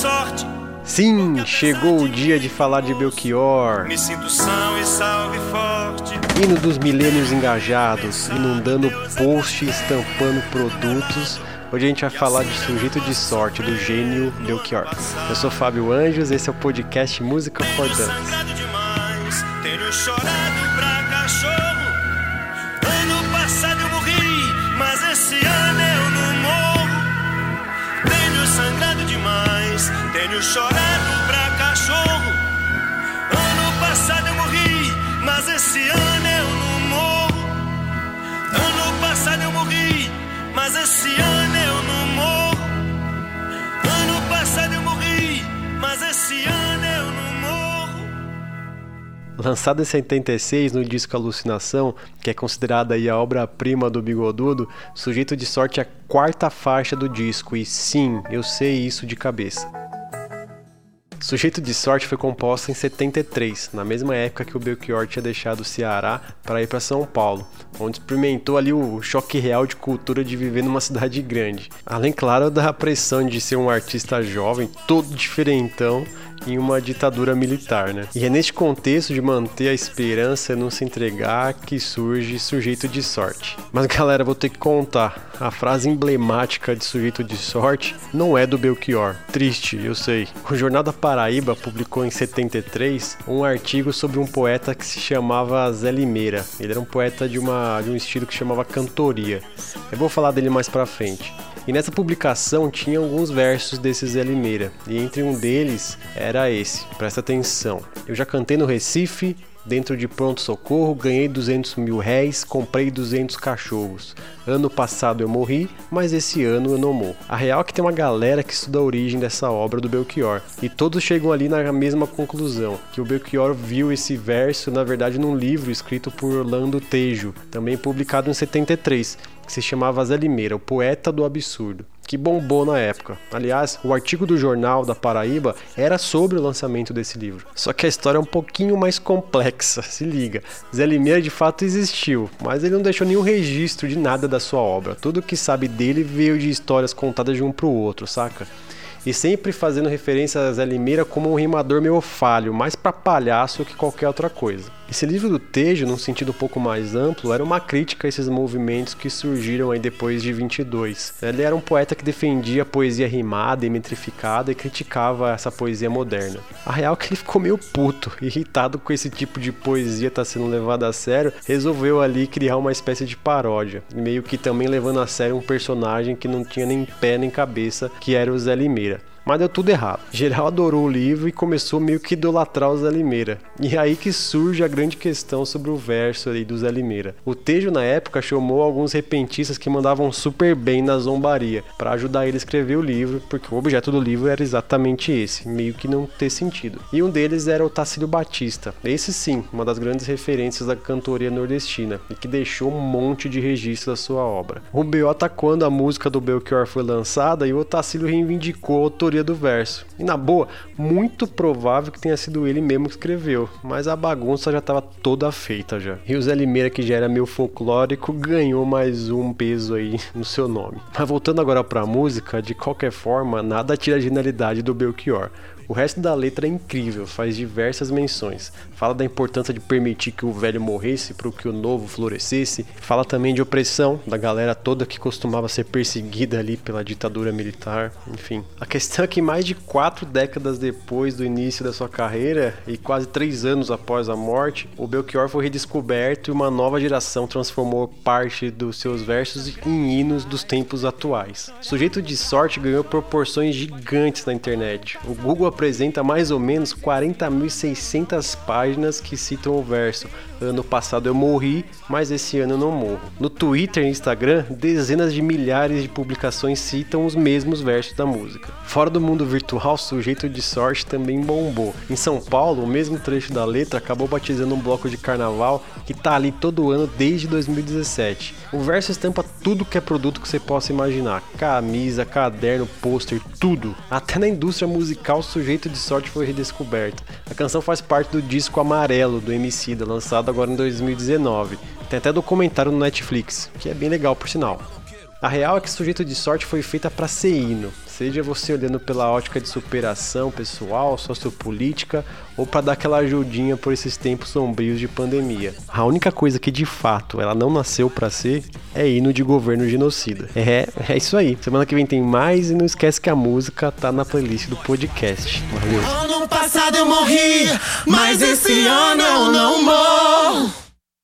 sorte. Sim, chegou o dia de falar de Belchior. Me sinto são e salve forte. Hino dos milênios engajados, inundando post e estampando produtos. Hoje a gente vai falar de sujeito de sorte do gênio Belchior. Eu sou Fábio Anjos, esse é o podcast Música for Dance. Tenho chorado pra cachorro. Demais, tenho chorado pra cachorro. Ano passado eu morri, mas esse ano eu não morro. Ano passado eu morri, mas esse ano eu não morro. Ano passado eu morri, mas esse ano eu não morro. Lançado em 76 no disco Alucinação, que é considerada aí a obra-prima do Bigodudo, Sujeito de Sorte é a quarta faixa do disco, e sim, eu sei isso de cabeça. Sujeito de Sorte foi composta em 73, na mesma época que o Belchior tinha deixado o Ceará para ir para São Paulo, onde experimentou ali o choque real de cultura de viver numa cidade grande. Além, claro, da pressão de ser um artista jovem, todo diferentão, em uma ditadura militar, né? E é neste contexto de manter a esperança e não se entregar que surge Sujeito de Sorte. Mas galera, vou ter que contar. A frase emblemática de Sujeito de Sorte não é do Belchior. Triste, eu sei. O Jornal da Paraíba publicou em 73 um artigo sobre um poeta que se chamava Zé Limeira. Ele era um poeta de, uma, de um estilo que chamava cantoria. Eu vou falar dele mais pra frente. E nessa publicação tinha alguns versos desse Zé Limeira, e entre um deles era esse, presta atenção. Eu já cantei no Recife, dentro de pronto socorro, ganhei 200 mil réis, comprei 200 cachorros. Ano passado eu morri, mas esse ano eu não morro. A real é que tem uma galera que estuda a origem dessa obra do Belchior, e todos chegam ali na mesma conclusão, que o Belchior viu esse verso, na verdade, num livro escrito por Orlando Tejo, também publicado em 73, que se chamava Zé Limeira, o poeta do absurdo que bombou na época. Aliás, o artigo do jornal da Paraíba era sobre o lançamento desse livro. Só que a história é um pouquinho mais complexa, se liga. Zé Limeira de fato existiu, mas ele não deixou nenhum registro de nada da sua obra. Tudo que sabe dele veio de histórias contadas de um pro outro, saca? e sempre fazendo referência a Zé Limeira como um rimador meio falho, mais para palhaço que qualquer outra coisa. Esse livro do Tejo, num sentido um pouco mais amplo, era uma crítica a esses movimentos que surgiram aí depois de 22. Ele era um poeta que defendia a poesia rimada e metrificada e criticava essa poesia moderna. A real é que ele ficou meio puto, irritado com esse tipo de poesia estar tá sendo levada a sério, resolveu ali criar uma espécie de paródia, meio que também levando a sério um personagem que não tinha nem pé nem cabeça, que era o Zé Limeira mas deu tudo errado. Geral adorou o livro e começou meio que idolatrar o Zé Limeira. E é aí que surge a grande questão sobre o verso aí do Zé Limeira. O Tejo na época chamou alguns repentistas que mandavam super bem na zombaria para ajudar ele a escrever o livro, porque o objeto do livro era exatamente esse, meio que não ter sentido. E um deles era o Tacílio Batista. Esse sim, uma das grandes referências da cantoria nordestina e que deixou um monte de registro da sua obra. O B.O. tá quando a música do Belchior foi lançada e o Tacílio reivindicou a do verso. E na boa, muito provável que tenha sido ele mesmo que escreveu, mas a bagunça já estava toda feita já. E o Zé Limeira, que já era meio folclórico, ganhou mais um peso aí no seu nome. Mas voltando agora para a música, de qualquer forma, nada tira a genialidade do Belchior. O resto da letra é incrível, faz diversas menções. Fala da importância de permitir que o velho morresse para que o novo florescesse. Fala também de opressão, da galera toda que costumava ser perseguida ali pela ditadura militar. Enfim, a questão é que mais de quatro décadas depois do início da sua carreira e quase três anos após a morte, o Belchior foi redescoberto e uma nova geração transformou parte dos seus versos em hinos dos tempos atuais. Sujeito de sorte ganhou proporções gigantes na internet. O Google apresenta mais ou menos 40.600 páginas que citam o verso Ano passado eu morri, mas esse ano eu não morro. No Twitter e Instagram, dezenas de milhares de publicações citam os mesmos versos da música. Fora do mundo virtual, Sujeito de Sorte também bombou. Em São Paulo, o mesmo trecho da letra acabou batizando um bloco de carnaval que tá ali todo ano desde 2017. O verso estampa tudo que é produto que você possa imaginar: camisa, caderno, pôster, tudo. Até na indústria musical, Sujeito de Sorte foi redescoberto. A canção faz parte do disco Amarelo do Emicida, lançado agora em 2019. Tem até documentário no Netflix, que é bem legal por sinal. A real é que Sujeito de Sorte foi feita para ser hino, seja você olhando pela ótica de superação pessoal, sociopolítica ou para dar aquela ajudinha por esses tempos sombrios de pandemia. A única coisa que de fato ela não nasceu para ser é hino de governo genocida. É, é isso aí. Semana que vem tem mais e não esquece que a música tá na playlist do podcast. Valeu. Ano passado eu morri, mas esse ano eu não morro.